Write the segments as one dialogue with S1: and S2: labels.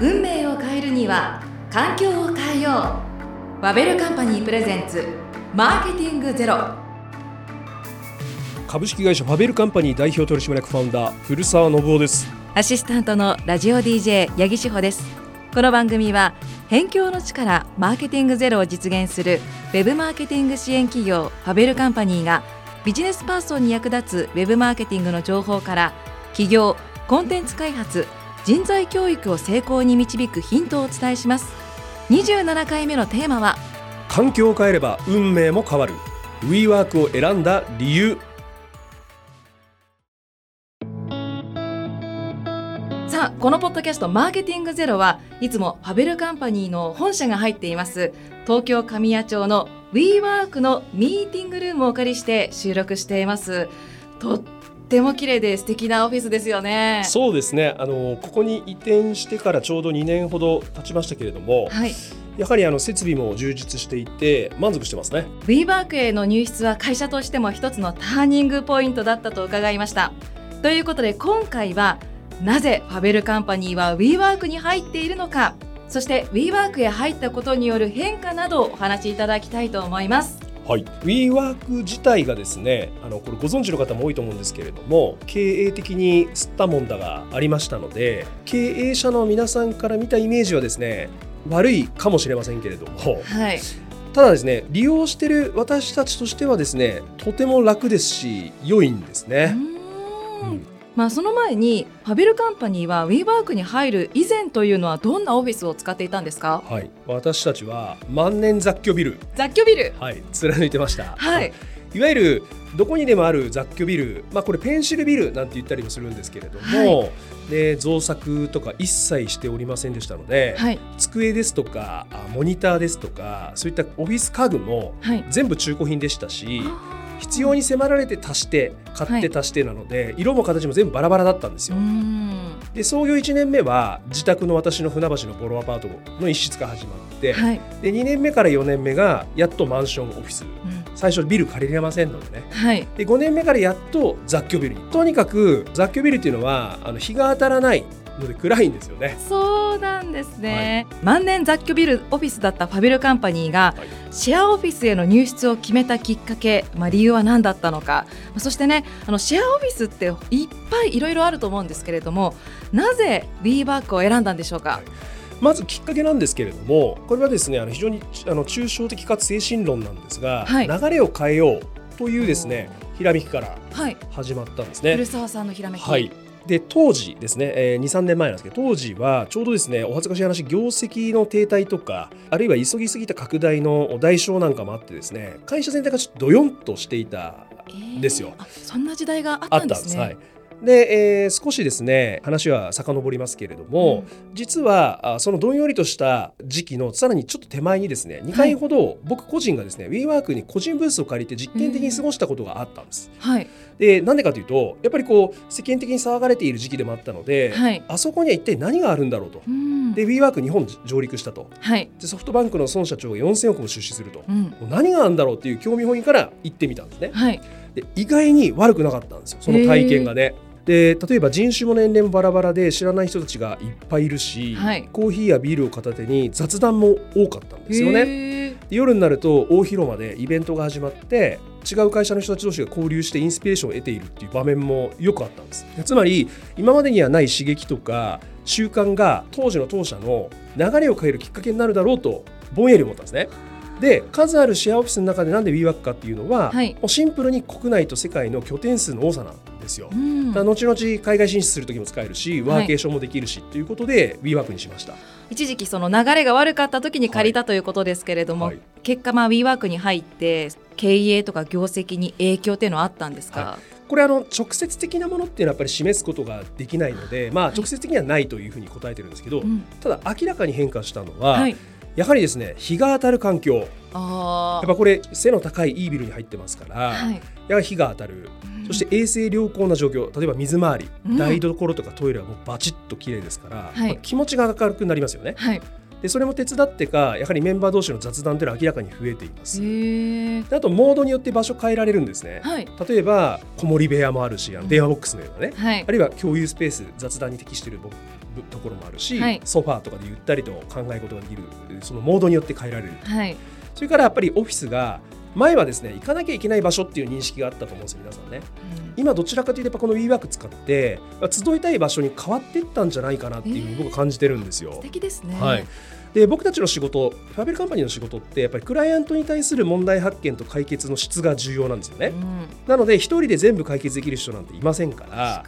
S1: 運命を変えるには環境を変えよう。バベルカンパニープレゼンツマーケティングゼロ。
S2: 株式会社ファベルカンパニー代表取締役ファウンダー古澤信夫です。
S1: アシスタントのラジオ DJ 八木志保です。この番組は辺境の力マーケティングゼロを実現するウェブマーケティング支援企業ファベルカンパニーがビジネスパーソンに役立つウェブマーケティングの情報から企業コンテンツ開発人材教育を成功に導くヒントをお伝えします。27回目のテーマは
S2: 環境を変えれば運命も変わる。WeWork を選んだ理由。
S1: さあこのポッドキャストマーケティングゼロはいつもファベルカンパニーの本社が入っています東京神谷町の WeWork のミーティングルームをお借りして収録しています。とっても綺麗で素敵なオフィスですよね。
S2: そうですね。あのここに移転してからちょうど2年ほど経ちましたけれども、
S1: はい。
S2: やはりあの設備も充実していて満足してますね。
S1: WeWork への入室は会社としても一つのターニングポイントだったと伺いました。ということで今回はなぜファベルカンパニーは WeWork に入っているのか。そして WeWork へ入ったことによる変化などをお話しいただきたいと思います
S2: はい、WeWork 自体がですねあのこれご存知の方も多いと思うんですけれども経営的に吸ったもんだがありましたので経営者の皆さんから見たイメージはですね悪いかもしれませんけれども。
S1: はい。
S2: ただですね利用している私たちとしてはですねとても楽ですし良いんです
S1: う
S2: ね。うん
S1: まあその前にファベルカンパニーは WeWork に入る以前というのはどんなオフィスを使っていたんですか？
S2: はい、私たちは万年雑居ビル、
S1: 雑居ビル。
S2: はい、貫いてました。
S1: はい。
S2: いわゆるどこにでもある雑居ビル、まあ、これペンシルビルなんて言ったりもするんですけれども、で造作とか一切しておりませんでしたので、
S1: はい。
S2: 机ですとかあモニターですとかそういったオフィス家具も
S1: はい。
S2: 全部中古品でしたし
S1: あー
S2: 必要に迫られて足して買って足してなので、色も形も全部バラバラだったんです
S1: う
S2: よ。で創業1年目は自宅の私の船橋のボロアパートの一室が始まって、
S1: はい、
S2: で2年目から4年目がやっとマンションオフィス。
S1: うん。
S2: 最初ビル借りれませんのでね。
S1: はい。
S2: で5年目からやっと雑居ビル。にとにかく雑居ビルっていうのはあの日が当たらないので暗いんですよね。
S1: そうなんですね、万年雑居ビルオフィスだったファベルカンパニーが
S2: はい。
S1: シェアオフィスへの入室を決めたきっかけ、まあ、理由は何だったのか。まあそしてねあのシェアオフィスっていっぱいいろいろあると思うんですけれどもなぜ WeWork を選んだんでしょうか、
S2: はい。まずきっかけなんですけれどもこれはですねあの非常にあの抽象的かつ精神論なんですが、
S1: はい。
S2: 流れを変えようというですねひらめきから
S1: はい。
S2: 始まったんですね。
S1: 古澤さんのひらめき、
S2: はいで当時ですね、えー、23年前なんですけど当時はちょうどですねお恥ずかしい話業績の停滞とかあるいは急ぎすぎた拡大の代償なんかもあってですね会社全体がちょっとドヨンとしていた
S1: えー
S2: ですよ。
S1: あそんな時代があっ
S2: あ
S1: たんです。ね。
S2: はい。で、えー少しですね話は遡りますけれども、実はあそのどんよりとした時期のさらにちょっと手前にですね2回ほど僕個人がですね WeWork に個人ブースを借りて実験的に過ごしたことがあったんです。
S1: はい
S2: でなんでかというとやっぱりこう世間的に騒がれている時期でもあったので、
S1: はい
S2: あそこには一体何があるんだろうと。
S1: うん
S2: で WeWork 日本上陸したと
S1: はい
S2: でソフトバンクの孫社長が4000億も出資すると。
S1: うん
S2: 何があるんだろうっていう興味本位から行ってみたんですね。
S1: はい
S2: で意外に悪くなかったんですよその体験がね。で例えば人種も年齢もバラバラで知らない人たちがいっぱいいるし、
S1: はい
S2: コーヒーやビールを片手に雑談も多かったんですよね。夜になると大広間でイベントが始まって違う会社の人たち同士が交流してインスピレーションを得ているっていう場面もよくあったんです。つまり今までにはない刺激とか習慣が当時の当社の流れを変えるきっかけになるだろうとぼんやり思ったんですね。で数あるシェアオフィスの中でなんで WeWork かっていうのは、
S1: はい。
S2: もうシンプルに国内と世界の拠点数の多さなんですよ、
S1: うん。
S2: 後々海外進出する時も使えるしワーケーションもできるしということで WeWork にしました、
S1: 一時期その流れが悪かった時に借りたということですけれども、
S2: はい。
S1: 結果まあ WeWork に入って経営とか業績に影響っていうのはあったんですか、
S2: はこれあの直接的なものっていうのはやっぱり示すことができないので、まあ、直接的にはないというふうに答えてるんですけど、
S1: うん。
S2: ただ明らかに変化したのは、
S1: はい。
S2: やはりですね日が当たる環境。や
S1: あ
S2: っぱこれ背の高いいいビルに入ってますから、
S1: あはい。
S2: やはり日が当たる。そして衛生良好な状況例えば水回り、
S1: うん。
S2: 台所とかトイレはもうバチッと綺麗ですから、
S1: はい。
S2: まあ気持ちが明るくなりますよね。
S1: はい
S2: でそれも手伝ってかやはりメンバー同士の雑談というのは明らかに増えています。あとモードによって場所変えられるんですね。
S1: はい。
S2: 例えば子守部屋もあるしあの電話ボックスのようなね、
S1: はい。
S2: あるいは共有スペース雑談に適しているぼところもあるし、
S1: はい。
S2: ソファーとかでゆったりと考え事ができるそのモードによって変えられる。
S1: はい。
S2: それからやっぱりオフィスが前はですね行かなきゃいけない場所っていう認識があったと思うんですよ皆さんね。今どちらかというとやっぱこの WeWork 使って集いたい場所に変わっていったんじゃないかなっていうふうに僕は感じてるんですよ、
S1: 素敵ですね。
S2: はい。で僕たちの仕事ファベルカンパニーの仕事ってやっぱりクライアントに対する問題発見と解決の質が重要なんですよね。
S1: うん。
S2: なので一人で全部解決できる人なんていませんから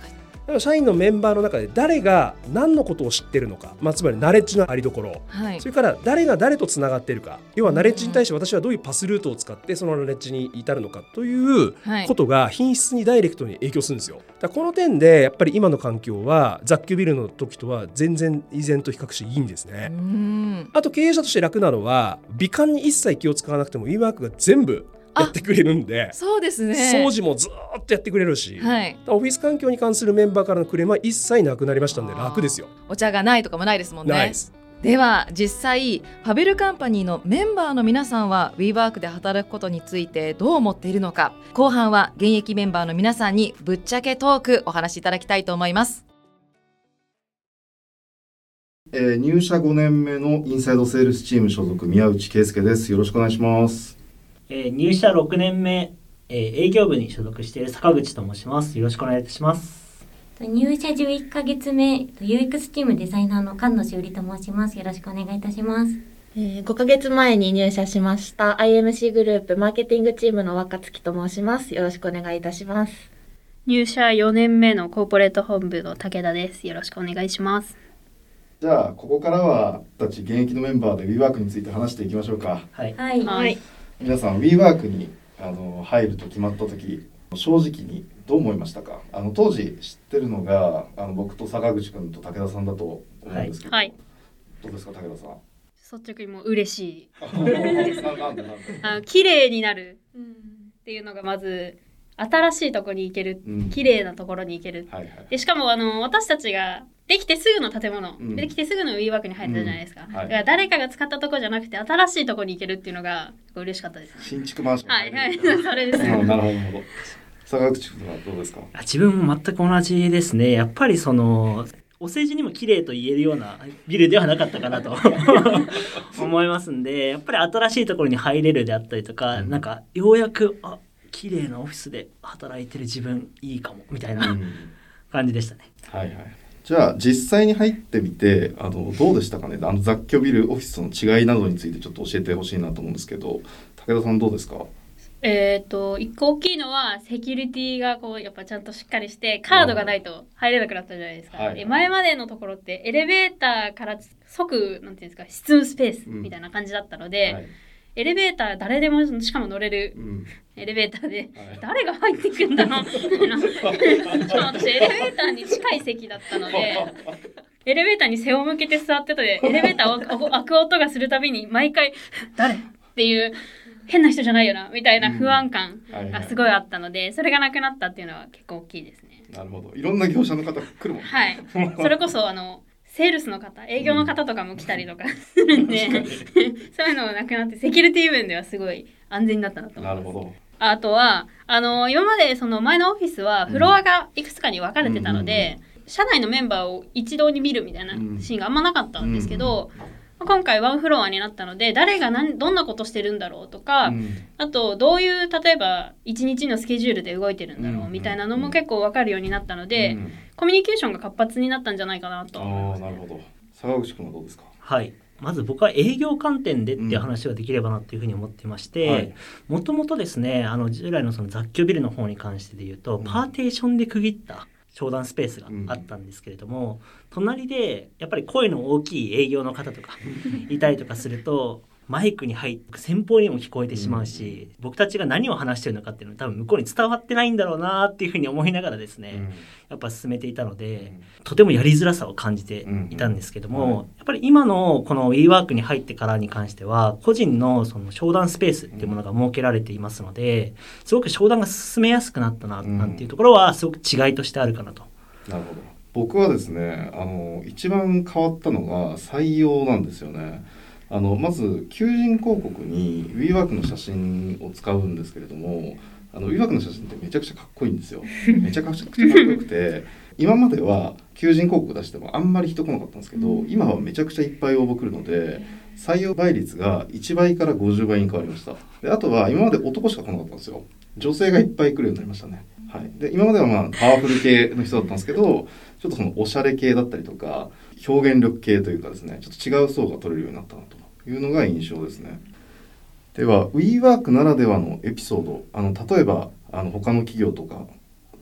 S2: だから社員のメンバーの中で誰が何のことを知ってるのか、まあ、つまりナレッジのありどころ
S1: はい
S2: それから誰が誰とつながっているか要はナレッジに対して私はどういうパスルートを使ってそのナレッジに至るのかという
S1: はい
S2: ことが品質にダイレクトに影響するんですよ。だこの点でやっぱり今の環境は雑居ビルの時とは全然以前と比較していいんです
S1: う
S2: ね。
S1: ん
S2: あと経営者として楽なのは美観に一切気を使わなくても WeWork が全部やってくれるんで
S1: そうですね
S2: 掃除もずーっとやってくれるし、
S1: はい
S2: オフィス環境に関するメンバーからのクレームは一切なくなりましたんで楽ですよ。
S1: お茶がないとかもないですもんね
S2: ないです。
S1: では実際ファベルカンパニーのメンバーの皆さんは WeWork で働くことについてどう思っているのか後半は現役メンバーの皆さんにぶっちゃけトークお話しいただきたいと思います
S3: えー入社5年目のインサイドセールスチーム所属宮内圭介です。よろしくお願いします。
S4: えー入社6年目、えー営業部に所属している坂口と申します。よろしくお願いいたします。
S5: 入社11ヶ月目 UX チームデザイナーの菅野しおりと申しますよろしくお願いいたします
S6: えー5ヶ月前に入社しました IMC グループマーケティングチームの若月と申します。よろしくお願いいたします。
S7: 入社4年目のコーポレート本部の武田です。よろしくお願いします。
S3: じゃあここからは僕たち現役のメンバーで WeWork について話していきましょうか。
S4: はい。
S5: はい、
S7: はい。
S3: 皆さん WeWork にあの入ると決まった時正直にどう思いましたか？あの当時知ってるのがあの僕と坂口君と武田さんだと思うんですけど、
S7: はい。
S3: どうですか武田さん？
S7: 率直にもう嬉しい。あの綺麗になるっていうのがまず新しいところに行ける、
S3: うん
S7: 綺麗なところに行ける。
S3: はいはい。
S7: でしかもあの私たちができてすぐの建物、
S3: うん
S7: できてすぐの WeWork に入ったじゃないですか。
S3: うんはい
S7: だから誰かが使ったところじゃなくて新しいところに行けるっていうのが嬉しかったです。
S3: 新築マンション
S7: はいはい、それです。
S3: うんなるほどなるほど。坂口君はどうですか？
S4: あ自分も全く同じですね。やっぱりその、お世辞にも綺麗と言えるようなビルではなかったかなと 思いますんで、やっぱり新しいところに入れるであったりとか、
S3: うん
S4: なんかようやく、あ、綺麗なオフィスで働いてる自分いいかも、みたいな感じでしたね。
S3: はいはい。じゃあ実際に入ってみてあのどうでしたかね？あの雑居ビルオフィスの違いなどについてちょっと教えてほしいなと思うんですけど武田さんどうですか？
S7: えっ、と一個大きいのはセキュリティがこうやっぱちゃんとしっかりしてカードがないと入れなくなったじゃないですか。
S3: はい
S7: で前までのところってエレベーターから即なんていうんですか執務スペースみたいな感じだったので、
S3: はい
S7: エレベーター誰でもしかも乗れる
S3: うん
S7: エレベーターで
S3: はい
S7: 誰が入ってくんだろう？みたいな。しかも私エレベーターに近い席だったので。エレベーターに背を向けて座ってたで、エレベーターを開く音がするたびに毎回、誰？っていう変な人じゃないよな、みたいな不安感がすごいあったので、それがなくなったっていうのは結構大きいですね。
S3: なるほどいろんな業者の方来るもんね
S7: はい。それこそ、あの、セールスの方、営業の方とかも来たりとかするんで、そういうのがなくなって、セキュリティ面ではすごい安全になったなと思います。
S3: なるほど。
S7: あとは、あの、今までその前のオフィスはフロアがいくつかに分かれてたので、社内のメンバーを一堂に見るみたいなシーンがあんまなかったんですけど、今回ワンフロアになったので、誰が何どんなことしてるんだろうとか、
S3: うん。
S7: あとどういう例えば一日のスケジュールで動いてるんだろ
S3: う
S7: うん。みたいなのも結構分かるようになったので、
S3: うん。
S7: コミュニケーションが活発になったんじゃないかなと。思い
S3: あ
S7: ます。
S3: あなるほど。坂口君はどうですか？
S4: はい。まず僕は営業観点でっていう話ができればなっていうふうに思っていまし
S3: はい。
S4: て、もともとですね、あの従来のその雑居ビルの方に関してで言うと、
S3: うん。
S4: パーテーションで区切った商談スペースがあったんですけれども、隣でやっぱり声の大きい営業の方とか いたりとかすると、マイクに入って先方にも聞こえてしまうし、僕たちが何を話してるのかっていうのは多分向こうに伝わってないんだろうなっていうふうに思いながらですね、やっぱ進めていたので、とてもやりづらさを感じていたんですけども、やっぱり今のこの WeWork に入ってからに関しては個人のその商談スペースっていうものが設けられていますので、すごく商談が進めやすくなったな
S3: うん
S4: なんていうところはすごく違いとしてあるかなと。
S3: なるほど。僕はですねあの一番変わったのが採用なんですよねあのまず求人広告に WeWork の写真を使うんですけれどもあの WeWork の写真ってめちゃくちゃかっこいいんですよ。めちゃくちゃかっこよくて今までは求人広告出してもあんまり人来なかったんですけど今はめちゃくちゃいっぱい応募来るので採用倍率が1倍から50倍に変わりました。であとは今まで男しか来なかったんですよ。女性がいっぱい来るようになりましたね。はい、で今まではまあパワフル系の人だったんですけどちょっとそのおしゃれ系だったりとか表現力系というかですねちょっと違う層が取れるようになったなというのが印象ですね。では WeWork ならではのエピソードあの例えばあの他の企業とか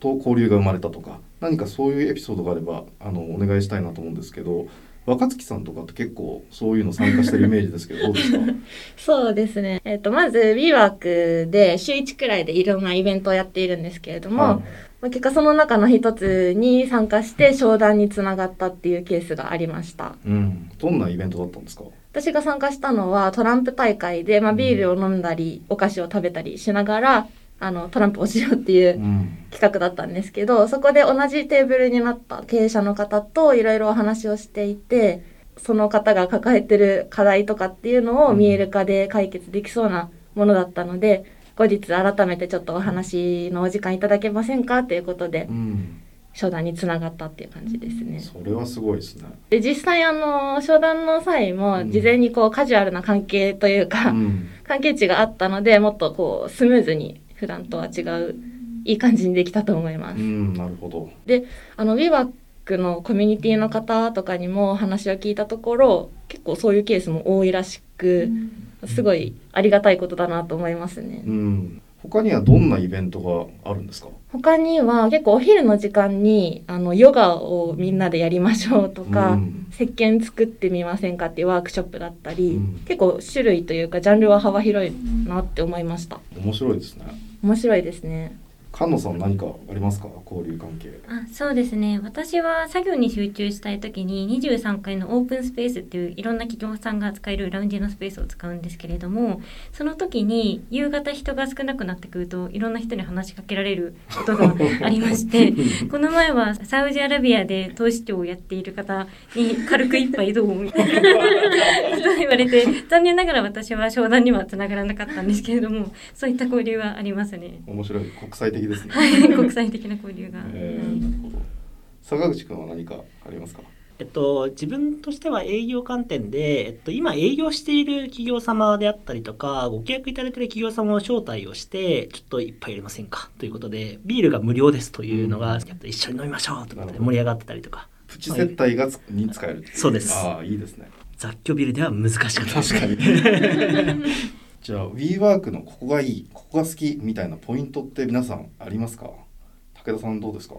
S3: と交流が生まれたとか何かそういうエピソードがあればあのお願いしたいなと思うんですけど若月さんとかって結構そういうの参加してるイメージですけどどうですか？
S6: そうですね。えっ、と、まず WeWork で週1くらいでいろんなイベントをやっているんですけれども、
S3: はい
S6: まあ、結果その中の一つに参加して商談につながったっていうケースがありました。
S3: うん、どんなイベントだったんですか？
S6: 私が参加したのはトランプ大会で、まあ、ビールを飲んだり、お菓子を食べたりしながら、あの、トランプをしようっていう
S3: うん。
S6: 企画だったんですけど、そこで同じテーブルになった経営者の方といろいろお話をしていて、その方が抱えてる課題とかっていうのを見える化で解決できそうなものだったので、後日改めてちょっとお話のお時間いただけませんか？ということで
S3: う、ん、
S6: 商談につながったっていう感じですね。
S3: それはすごいですね。
S6: で、実際あの、商談の際も事前にこうカジュアルな関係というか、
S3: うん
S6: 関係値があったので、もっとこうスムーズに普段とは違ういい感じにできたと思います。
S3: うん、なるほど。
S6: あの WeWork のコミュニティの方とかにも話を聞いたところ結構そういうケースも多いらしくすごいありがたいことだなと思いますね
S3: う。ん。他にはどんなイベントがあるんですか？
S6: 他には結構お昼の時間にあのヨガをみんなでやりましょうとか、
S3: うん
S6: 石鹸作ってみませんかっていうワークショップだったり、
S3: うん
S6: 結構種類というかジャンルは幅広いなって思いました。
S3: 面白いですね。
S6: 面白いですね。
S3: 菅野さん何かありますか？交流関係。
S5: あそうですね私は作業に集中したい時に23階のオープンスペースっていういろんな企業さんが使えるラウンジのスペースを使うんですけれどもその時に夕方人が少なくなってくるといろんな人に話しかけられることがありまして この前はサウジアラビアで投資長をやっている方に軽く一杯どうみたいなことを言われて残念ながら私は商談にはつながらなかったんですけれどもそういった交流はありますね。
S3: 面白い国際的ですね。
S5: はい、国際的な交流が。
S3: えなるほど。坂口くんは何かありますか？
S4: えっと、自分としては営業観点で、えっと、今営業している企業様であったりとか、ご契約いただいている企業様を招待をして、ちょっと一杯入れませんか？ということで、ビールが無料ですというのが、やっと一緒に飲みましょうということで盛り上がってたりとか、
S3: プチ接待がつに使える
S4: そうです
S3: ああいいですね。
S4: 雑居ビルでは難しかったです
S3: 確かに。じゃあ WeWork のここがいいここが好きみたいなポイントって皆さんありますか？武田さんどうですか？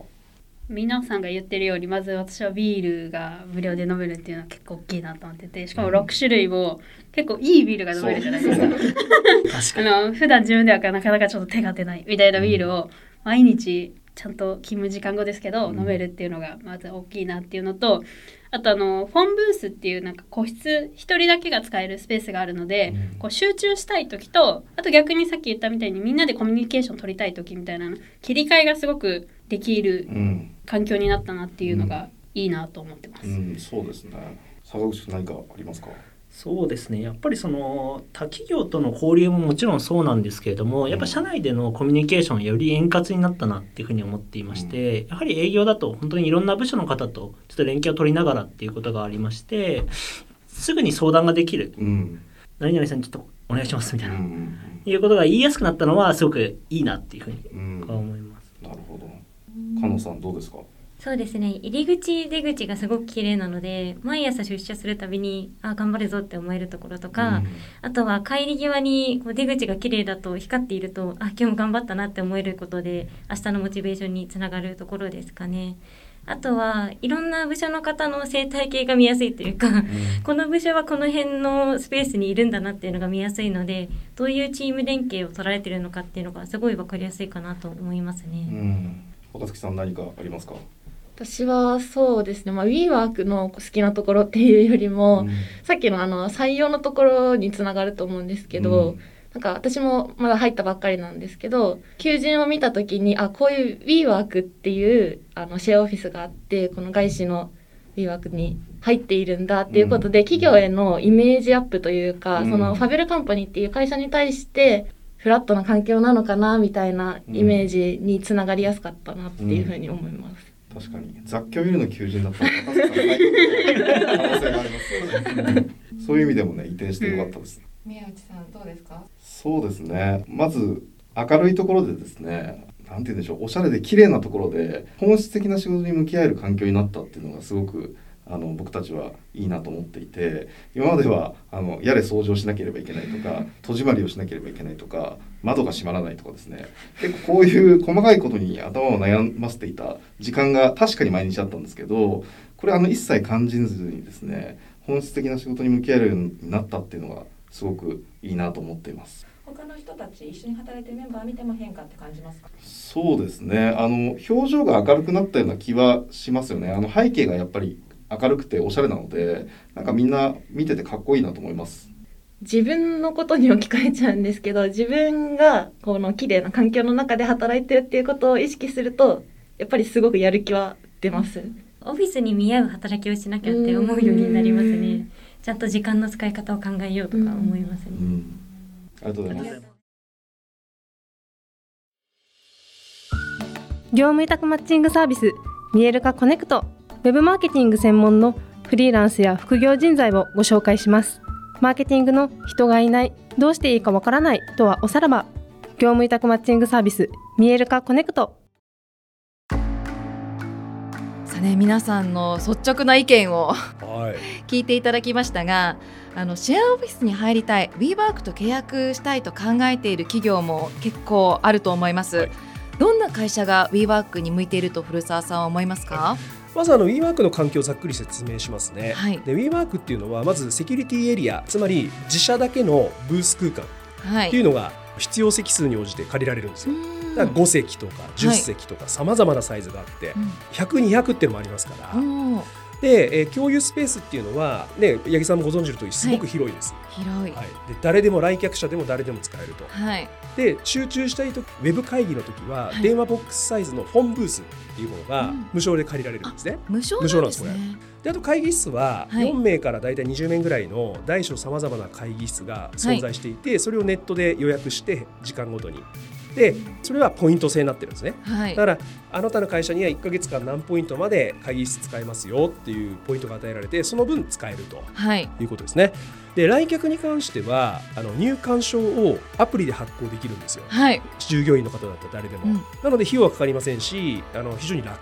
S7: 皆さんが言ってるようにまず私はビールが無料で飲めるっていうのは結構大きいなと思っててしかも6種類も結構いいビールが飲めるじゃないですか。
S4: 確かに。
S7: あの普段自分ではなかなかちょっと手が出ないみたいなビールを毎日ちゃんと勤務時間後ですけど
S3: うん
S7: 飲めるっていうのがまず大きいなっていうのとあとあのフォンブースっていうなんか個室一人だけが使えるスペースがあるので
S3: うん
S7: こう集中したい時とあと逆にさっき言ったみたいにみんなでコミュニケーション取りたい時みたいな切り替えがすごくできる
S3: うん、
S7: 環境になったなっていうのがいいなと思ってます。
S3: うん、そうですね。坂口何かありますか？
S4: そうですねやっぱりその他企業との交流ももちろんそうなんですけれどもやっぱ社内でのコミュニケーションより円滑になったなっていうふうに思っていまして、やはり営業だと本当にいろんな部署の方とちょっと連携を取りながらっていうことがありましてすぐに相談ができる
S3: うん。
S4: 何々さんにちょっとお願いしますみたいな、
S3: うん。
S4: いうことが言いやすくなったのはすごくいいなっていうふうに
S3: うん。
S4: 思います。
S3: なるほど。菅野さんどうですか？
S5: そうですね入り口出口がすごく綺麗なので毎朝出社するたびにあ頑張るぞって思えるところとか、あとは帰り際にこう出口が綺麗だと光っているとあ今日も頑張ったなって思えることで明日のモチベーションにつながるところですかね。あとはいろんな部署の方の生態系が見やすいというかこの部署はこの辺のスペースにいるんだなっていうのが見やすいのでどういうチーム連携を取られてるのかっていうのがすごい分かりやすいかなと思います
S3: う
S5: ね。
S3: ん。若月さん何かありますか？
S6: 私はそうですね、まあ、WeWork の好きなところっていうよりも、
S3: うん。
S6: さっきのあの採用のところにつながると思うんですけど、
S3: うん。
S6: なんか私もまだ入ったばっかりなんですけど求人を見た時にあこういう WeWork っていうあのシェアオフィスがあってこの外資の WeWork に入っているんだっていうことで、企業へのイメージアップというか、
S3: うん。
S6: そのファベルカンパニーっていう会社に対してフラットな環境なのかなみたいなイメージにつながりやすかったなっていうふうに思います。
S3: 確かに。雑居ビルの求人だったら高瀬さんが入る可能性がありますよね。そういう意味でもね移転してよかったです、
S1: 宮内さんどうですか？
S3: そうですね。まず明るいところでですねなんて言うんでしょう。おしゃれで綺麗なところで本質的な仕事に向き合える環境になったっていうのがすごくあの僕たちはいいなと思っていて今まではあのやれ掃除をしなければいけないとか戸締まりをしなければいけないとか窓が閉まらないとかですね。結構こういう細かいことに頭を悩ませていた時間が確かに毎日あったんですけどこれあの一切感じずにですね本質的な仕事に向き合えるようになったっていうのがすごくいいなと思っています。
S1: 他の人たち一緒に働いてるメンバー見ても変化って感じますか？
S3: そうですね。あの表情が明るくなったような気はしますよね。あの背景がやっぱり明るくておしゃれなのでなんかみんな見ててかっこいいなと思います
S6: 自分のことに置き換えちゃうんですけど自分がこの綺麗な環境の中で働いてるっていうことを意識するとやっぱりすごくやる気は出ます。
S5: オフィスに見合う働きをしなきゃって思うようになります
S6: う
S5: ね
S6: ん。
S5: ちゃんと時間の使い方を考えようとか思いますね。
S3: うんありがとうございます
S8: 業務委託マッチングサービス見える化コネクトウェブマーケティング専門のフリーランスや副業人材をご紹介します。マーケティングの人がいないどうしていいかわからないとはおさらば。業務委託マッチングサービス見える化コネクト。
S1: さあね皆さんの率直な意見を
S2: はい。
S1: 聞いていただきましたがあのシェアオフィスに入りたい WeWork と契約したいと考えている企業も結構あると思います、
S2: はい。
S1: どんな会社が WeWork に向いていると古澤さんは思いますか、
S2: まずあの WeWork の環境をざっくり説明しますね。
S1: はい。
S2: で WeWork っていうのはまずセキュリティエリアつまり自社だけのブース空間。
S1: は
S2: っていうのが必要席数に応じて借りられるんですよ。だから5席とか10席とかさまざまなサイズがあって、100200っていうのもありますから、
S1: うん
S2: で、えー共有スペースっていうのはね八木さんもご存知の通りすごく広いです。
S1: 広い。
S2: はい、で誰でも来客者でも誰でも使えると。
S1: はい。
S2: で集中したいとウェブ会議の時は、
S1: はい。
S2: 電話ボックスサイズの本ブースっていうものが
S1: うん。
S2: 無償で借りられるんですね。
S1: 無償
S2: 無償なんです
S1: ね
S2: であと会議室は
S1: はい。
S2: 4名からだいたい20名ぐらいの大小さまざまな会議室が存在していて、それをネットで予約して時間ごとにでそれはポイント制になってるんですね。
S1: はい。
S2: だからあなたの会社には1ヶ月間何ポイントまで会議室使えますよっていうポイントが与えられてその分使えると
S1: はい。
S2: いうことですね。で来客に関してはあの入館証をアプリで発行できるんですよ。
S1: はい、
S2: 従業員の方だったら誰でも、
S1: うん。
S2: なので費用はかかりませんしあの非常に楽。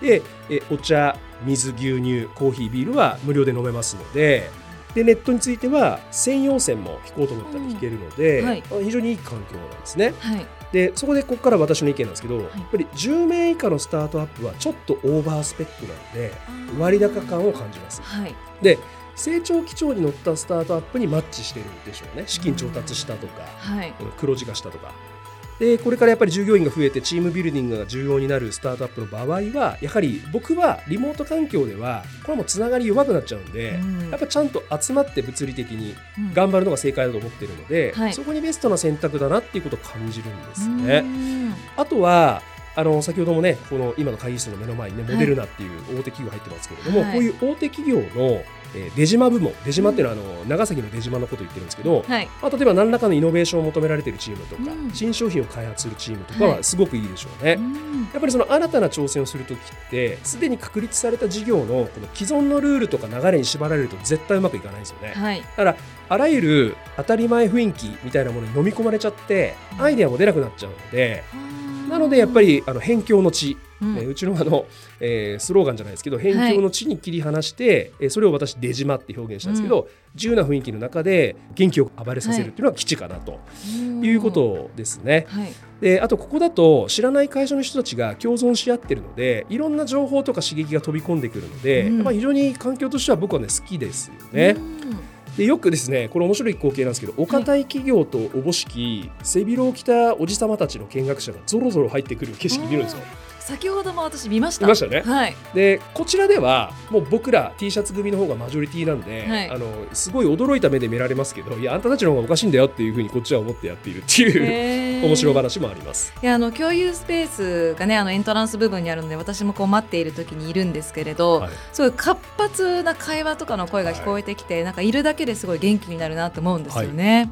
S2: でえお茶水牛乳コーヒービールは無料で飲めますのででネットについては専用線も引こうと思ったら引けるので、
S1: うんはい。
S2: あ非常にいい環境なんですね。
S1: はい。
S2: でそこでここから私の意見なんですけど、やっぱり10名以下のスタートアップはちょっとオーバースペックなので割高感を感じます。
S1: はい。
S2: で成長基調に乗ったスタートアップにマッチしてるでしょうね。資金調達したとか、
S1: はい。
S2: この黒字化したとかでこれからやっぱり従業員が増えてチームビルディングが重要になるスタートアップの場合はやはり僕はリモート環境ではこれはもうつながり弱くなっちゃうんで、
S1: うん。
S2: やっぱちゃんと集まって物理的に
S1: うん。
S2: 頑張るのが正解だと思ってるので、
S1: はい。
S2: そこにベストな選択だなっていうことを感じるんです
S1: う
S2: ね。
S1: ん。
S2: あとはあの先ほどもねこの今の会議室の目の前にね
S1: はい
S2: モデルナっていう大手企業入ってますけれども、
S1: はい。
S2: こういう大手企業の、えー出島部門出島っていうのはあの長崎の出島のことを言ってるんですけど、
S1: はい。
S2: まあ、例えば何らかのイノベーションを求められているチームとか、
S1: うん
S2: 新商品を開発するチームとか
S1: は
S2: はい。すごくいいでしょうね。
S1: うん。
S2: やっぱりその新たな挑戦をするときってすでに確立された事業のこの既存のルールとか流れに縛られると絶対うまくいかないんですよね。
S1: はい。
S2: だからあらゆる当たり前雰囲気みたいなものに飲み込まれちゃってアイデアも出なくなっちゃうのでなのでやっぱりあの辺境の地、
S1: うん。
S2: ねうちのあの、えースローガンじゃないですけど辺境の地に切り離して、えーそれを私出島って表現したんですけど、自由な雰囲気の中で元気よく暴れさせるっていうのは基地かなということですね。
S1: はい。
S2: であとここだと知らない会社の人たちが共存し合ってるのでいろんな情報とか刺激が飛び込んでくるので、
S1: うん。
S2: まあ、非常に環境としては僕はね好きですよね。でよくですねこれ面白い光景なんですけどお堅い企業とおぼしき背広を着たおじさまたちの見学者がぞろぞろ入ってくる景色見るんですよ。
S1: 先ほども私見ました。
S2: 見ましたね。
S1: はい。
S2: でこちらではもう僕ら T シャツ組の方がマジョリティなんで、
S1: はい。
S2: あのすごい驚いた目で見られますけどいやあんたたちの方がおかしいんだよっていうふうにこっちは思ってやっているっていう、面白話もあります。
S1: いやあの共有スペースがねあのエントランス部分にあるので私もこう待っている時にいるんですけれど、
S2: はい。
S1: すごい活発な会話とかの声が聞こえてきて、なんかいるだけですごい元気になるなと思うんですよね。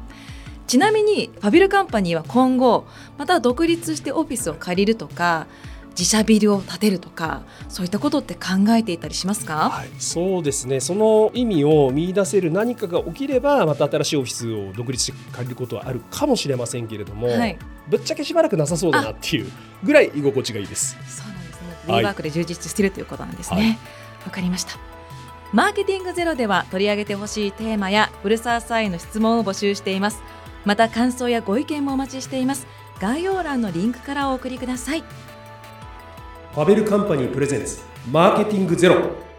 S1: ちなみにファビルカンパニーは今後また独立してオフィスを借りるとか自社ビルを建てるとかそういったことって考えていたりしますか、
S2: はい、そうですねその意味を見出せる何かが起きればまた新しいオフィスを独立して借りることはあるかもしれませんけれども、
S1: はい
S2: ぶっちゃけしばらくなさそうだなっていうぐらい居心地がいいです。
S1: そうなんですね。
S2: はい
S1: w ワークで充実しているということなんです
S2: はい
S1: ね。わ、かりました。マーケティングゼロでは取り上げてほしいテーマや古澤さんへの質問を募集しています。また感想やご意見もお待ちしています。概要欄のリンクからお送りください。
S2: ファベルカンパニープレゼンツマーケティングゼロ。